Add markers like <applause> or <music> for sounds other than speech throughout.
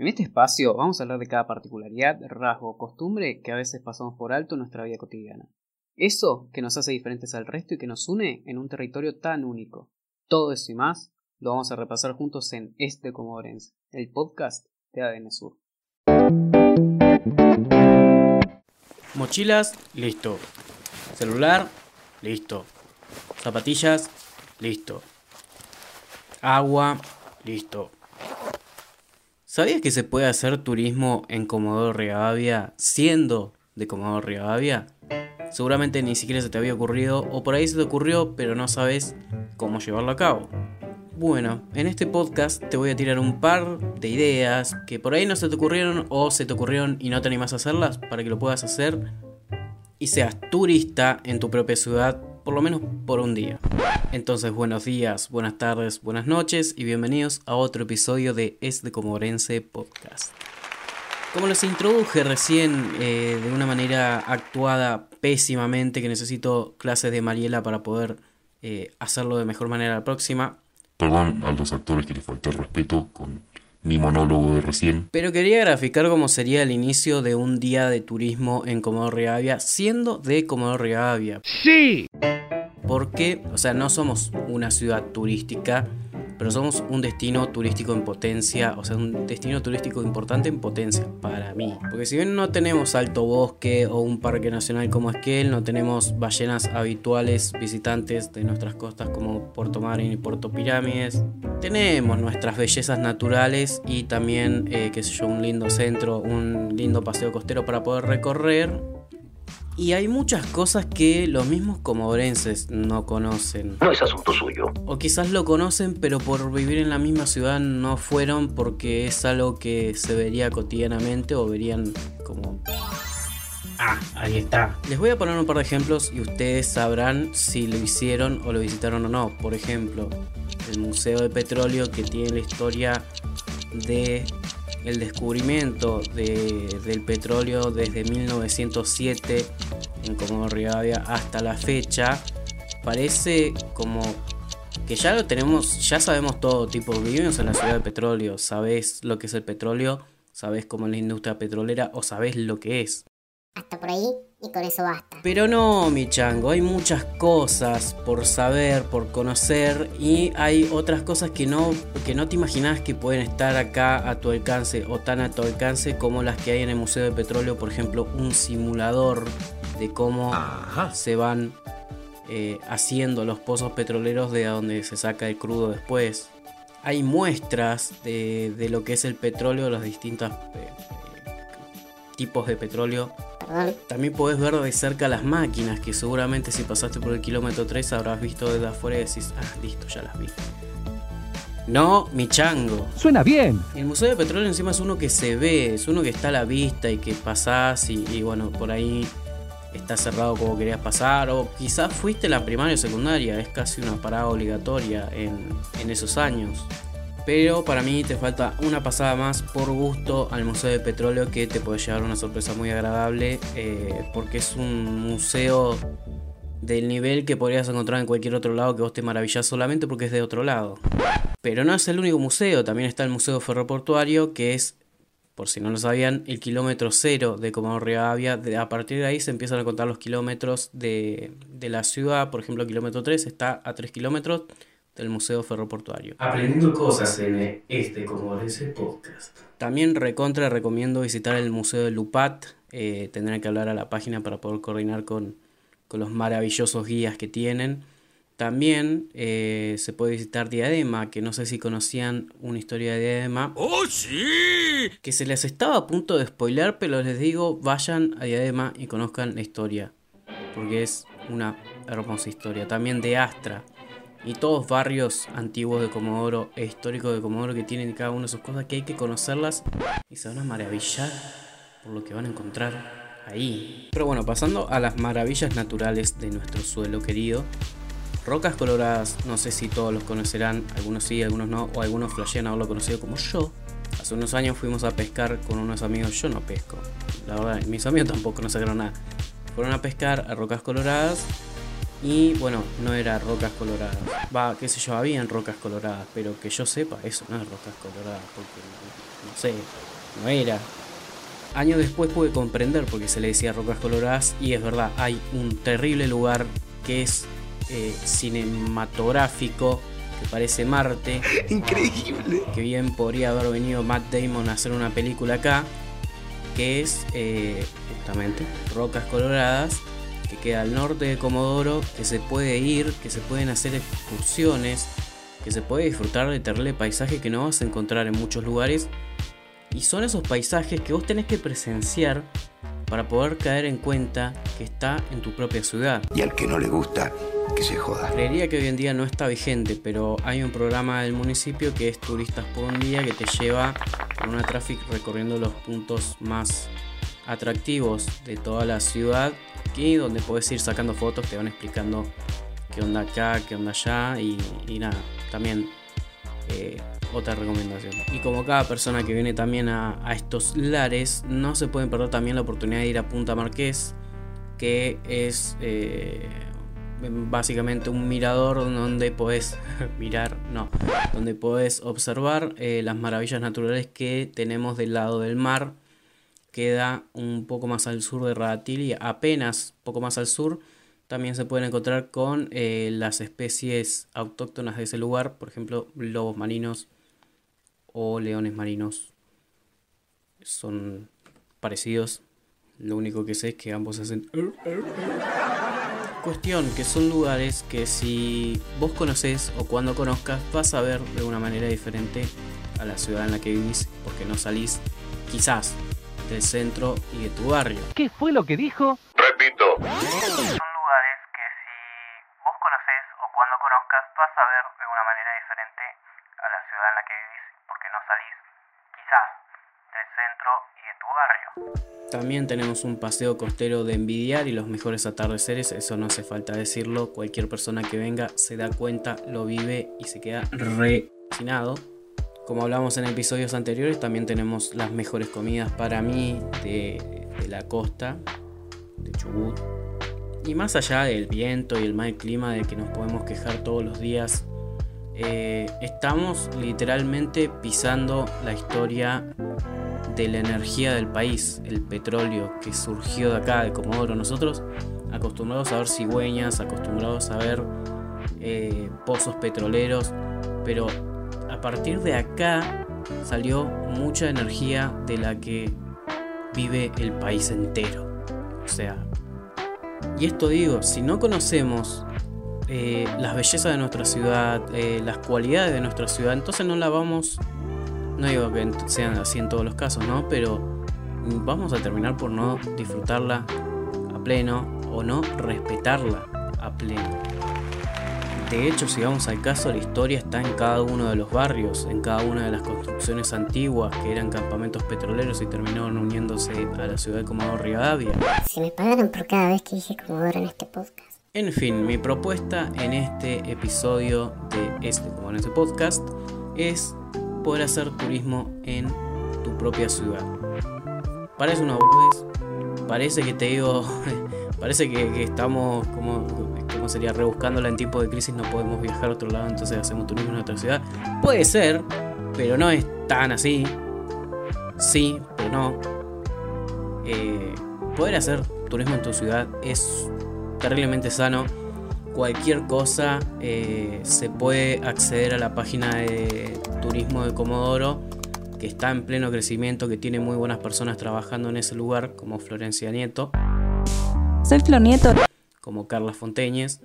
En este espacio vamos a hablar de cada particularidad, rasgo o costumbre que a veces pasamos por alto en nuestra vida cotidiana. Eso que nos hace diferentes al resto y que nos une en un territorio tan único. Todo eso y más lo vamos a repasar juntos en Este Comodorense, el podcast de ADN Sur. Mochilas, listo. Celular, listo. Zapatillas, listo. Agua, listo. ¿Sabías que se puede hacer turismo en Comodoro Rivadavia siendo de Comodoro Rivadavia? Seguramente ni siquiera se te había ocurrido o por ahí se te ocurrió pero no sabes cómo llevarlo a cabo. Bueno, en este podcast te voy a tirar un par de ideas que por ahí no se te ocurrieron o se te ocurrieron y no te animas a hacerlas para que lo puedas hacer y seas turista en tu propia ciudad por lo menos por un día. Entonces, buenos días, buenas tardes, buenas noches y bienvenidos a otro episodio de Es de Comorense Podcast. Como los introduje recién eh, de una manera actuada pésimamente, que necesito clases de Mariela para poder eh, hacerlo de mejor manera la próxima. Perdón a los actores que les falté el respeto con mi monólogo de recién. Pero quería graficar cómo sería el inicio de un día de turismo en Comodoro Rivadavia, siendo de Comodoro Rivadavia. ¡Sí! Porque, o sea, no somos una ciudad turística, pero somos un destino turístico en potencia, o sea, un destino turístico importante en potencia para mí. Porque si bien no tenemos alto bosque o un parque nacional como Esquel, no tenemos ballenas habituales visitantes de nuestras costas como Puerto Marín y Puerto Pirámides, tenemos nuestras bellezas naturales y también, eh, qué sé yo, un lindo centro, un lindo paseo costero para poder recorrer y hay muchas cosas que los mismos comodorenses no conocen. No es asunto suyo. O quizás lo conocen, pero por vivir en la misma ciudad no fueron porque es algo que se vería cotidianamente o verían como... Ah, ahí está. Les voy a poner un par de ejemplos y ustedes sabrán si lo hicieron o lo visitaron o no. Por ejemplo, el Museo de Petróleo que tiene la historia de el descubrimiento del petróleo desde 1907 en Comodoro Rivadavia hasta la fecha parece como que ya lo tenemos, ya sabemos todo, tipo, vivimos en la ciudad de petróleo, sabes lo que es el petróleo, sabes cómo es la industria petrolera o sabes lo que es. Hasta por ahí y con eso basta. Pero no, mi chango, hay muchas cosas por saber, por conocer y hay otras cosas que no, que no te imaginas que pueden estar acá a tu alcance o tan a tu alcance como las que hay en el Museo de Petróleo, por ejemplo, un simulador de cómo se van eh, haciendo los pozos petroleros de donde se saca el crudo después. Hay muestras de, de lo que es el petróleo, los distintos eh, tipos de petróleo también podés ver de cerca las máquinas, que seguramente si pasaste por el kilómetro 3 habrás visto desde afuera y decís, ah, listo, ya las vi. No, mi chango. Suena bien. El Museo de Petróleo encima es uno que se ve, es uno que está a la vista y que pasás y, bueno, por ahí está cerrado como querías pasar. O quizás fuiste la primaria o secundaria, es casi una parada obligatoria en, en esos años. Pero para mí te falta una pasada más por gusto al Museo de Petróleo que te puede llevar una sorpresa muy agradable eh, porque es un museo del nivel que podrías encontrar en cualquier otro lado que vos te maravillas solamente porque es de otro lado. Pero no es el único museo, también está el Museo Ferroportuario que es, por si no lo sabían, el kilómetro cero de Comodoro Rivadavia. A partir de ahí se empiezan a contar los kilómetros de, de la ciudad, por ejemplo, el kilómetro 3 está a 3 kilómetros del Museo Ferroportuario. Aprendiendo cosas en este como ese podcast. También recontra recomiendo visitar el Museo de Lupat. Eh, tendrán que hablar a la página para poder coordinar con, con los maravillosos guías que tienen. También eh, se puede visitar Diadema, que no sé si conocían una historia de Diadema. ¡Oh, sí! Que se les estaba a punto de spoiler, pero les digo, vayan a Diadema y conozcan la historia. Porque es una hermosa historia. También de Astra y todos barrios antiguos de Comodoro e históricos de Comodoro que tienen cada una de sus cosas que hay que conocerlas y se van a maravillar por lo que van a encontrar ahí. Pero bueno, pasando a las maravillas naturales de nuestro suelo querido. Rocas Coloradas, no sé si todos los conocerán, algunos sí, algunos no, o algunos flashean haberlo conocido como yo. Hace unos años fuimos a pescar con unos amigos, yo no pesco, la verdad, mis amigos tampoco no sacaron nada. Fueron a pescar a Rocas Coloradas y bueno, no era rocas coloradas. Va, qué sé yo, habían rocas coloradas, pero que yo sepa, eso no es rocas coloradas, porque no, sé, no era. Años después pude comprender por qué se le decía Rocas Coloradas y es verdad, hay un terrible lugar que es eh, cinematográfico, que parece Marte. <laughs> Increíble. Que bien podría haber venido Matt Damon a hacer una película acá, que es eh, justamente Rocas Coloradas, que queda al norte de Comodoro, que se puede ir, que se pueden hacer excursiones, que se puede disfrutar de terrible paisaje que no vas a encontrar en muchos lugares. Y son esos paisajes que vos tenés que presenciar para poder caer en cuenta que está en tu propia ciudad. Y al que no le gusta, que se joda. Creería que hoy en día no está vigente, pero hay un programa del municipio que es Turistas por un Día que te lleva con una tráfico recorriendo los puntos más atractivos de toda la ciudad y donde puedes ir sacando fotos, te van explicando qué onda acá, qué onda allá y, nada, también eh, otra recomendación. Y como cada persona que viene también a, a, estos lares, no se pueden perder también la oportunidad de ir a Punta Marqués, que es eh, básicamente un mirador donde podés <laughs> mirar, no, donde podés observar eh, las maravillas naturales que tenemos del lado del mar. Queda un poco más al sur de Radatili, apenas poco más al sur. También se pueden encontrar con eh, las especies autóctonas de ese lugar, por ejemplo, lobos marinos o leones marinos. Son parecidos. Lo único que sé es que ambos hacen... Cuestión que son lugares que si vos conoces o cuando conozcas vas a ver de una manera diferente a la ciudad en la que vivís porque no salís quizás del centro y de tu barrio. ¿Qué fue lo que dijo? Repito. Son lugares que si vos conocés o cuando conozcas vas a ver de una manera diferente a la ciudad en la que vivís porque no salís quizás del centro y de tu barrio. También tenemos un paseo costero de envidiar y los mejores atardeceres, eso no hace falta decirlo, cualquier persona que venga se da cuenta, lo vive y se queda refinado. Como hablamos en episodios anteriores, también tenemos las mejores comidas para mí de, la costa, de Chubut. Y más allá del viento y el mal clima de que nos podemos quejar todos los días, eh, estamos literalmente pisando la historia de la energía del país, el petróleo que surgió de acá, de Comodoro. Nosotros acostumbrados a ver cigüeñas, acostumbrados a ver eh, pozos petroleros, pero a partir de acá salió mucha energía de la que vive el país entero. O sea, y esto digo, si no conocemos eh, las bellezas de nuestra ciudad, eh, las cualidades de nuestra ciudad, entonces no la vamos no digo que sean así en todos los casos, ¿no? Pero vamos a terminar por no disfrutarla a pleno o no respetarla a pleno. De hecho, si vamos al caso, la historia está en cada uno de los barrios, en cada una de las construcciones antiguas que eran campamentos petroleros y terminaron uniéndose a la ciudad de Comodoro Rivadavia. Si me pagaran por cada vez que dije Comodoro en este podcast. En fin, mi propuesta en este episodio de este como en este podcast es poder hacer turismo en tu propia ciudad. Parece una boludez, parece que te digo, <laughs> parece que, que estamos como, como sería rebuscándola en tiempo de crisis, no podemos viajar a otro lado, entonces hacemos turismo en otra ciudad. Puede ser, pero no es tan así. Sí, pero no. Eh, poder hacer turismo en tu ciudad es terriblemente sano cualquier cosa eh, se puede acceder a la página de turismo de Comodoro que está en pleno crecimiento, que tiene muy buenas personas trabajando en ese lugar, como Florencia Nieto. Soy Flor Nieto. Como Carla Fonteñez.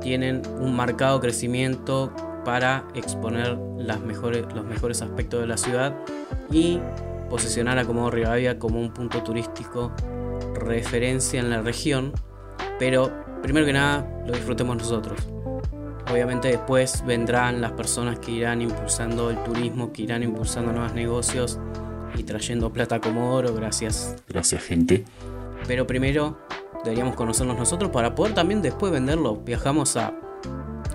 Tienen un marcado crecimiento para exponer las mejores, los mejores aspectos de la ciudad y posicionar a Comodoro Rivadavia como un punto turístico referencia en la región, pero primero que nada lo disfrutemos nosotros. Obviamente después vendrán las personas que irán impulsando el turismo, que irán impulsando nuevos negocios y trayendo plata como oro, gracias. Gracias, gente. Pero primero deberíamos conocernos nosotros para poder también después venderlo. Viajamos a,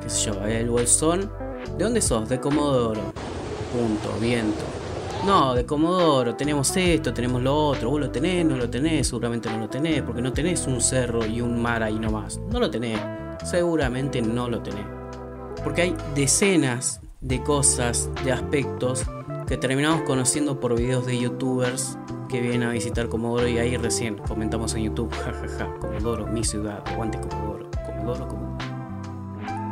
qué sé yo, el Bolsón. ¿De dónde sos? De Comodoro. Punto, viento. No, de Comodoro, tenemos esto, tenemos lo otro, vos lo tenés, no lo tenés, seguramente no lo tenés, porque no tenés un cerro y un mar ahí nomás. No lo tenés, seguramente no lo tenés. Porque hay decenas de cosas, de aspectos que terminamos conociendo por videos de youtubers que vienen a visitar Comodoro y ahí recién comentamos en YouTube, jajaja, Comodoro, mi ciudad, aguante Comodoro, Comodoro, Comodoro.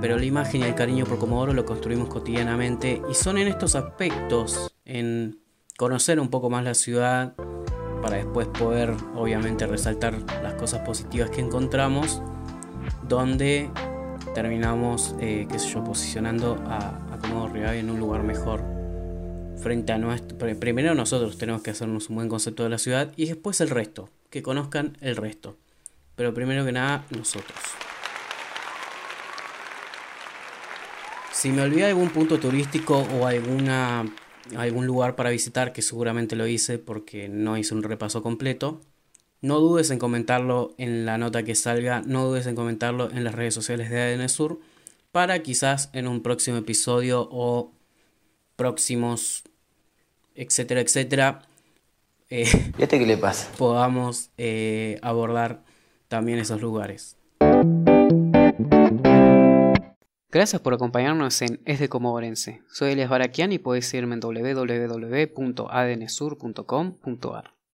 Pero la imagen y el cariño por Comodoro lo construimos cotidianamente y son en estos aspectos, en conocer un poco más la ciudad, para después poder obviamente resaltar las cosas positivas que encontramos, donde terminamos, eh, qué sé yo, posicionando a, a Comodoro Rivadavia en un lugar mejor frente a nuestro... Primero nosotros tenemos que hacernos un buen concepto de la ciudad y después el resto, que conozcan el resto. Pero primero que nada, nosotros. Si me olvidé algún punto turístico o alguna, algún lugar para visitar, que seguramente lo hice porque no hice un repaso completo, no dudes en comentarlo en la nota que salga, no dudes en comentarlo en las redes sociales de ADN Sur para quizás en un próximo episodio o próximos, etcétera, etcétera, eh, ¿Y a este qué le pasa? <laughs> podamos eh, abordar también esos lugares. Gracias por acompañarnos en Es de Comodorense. Soy Elias Barakian y podés seguirme en www.adnsur.com.ar.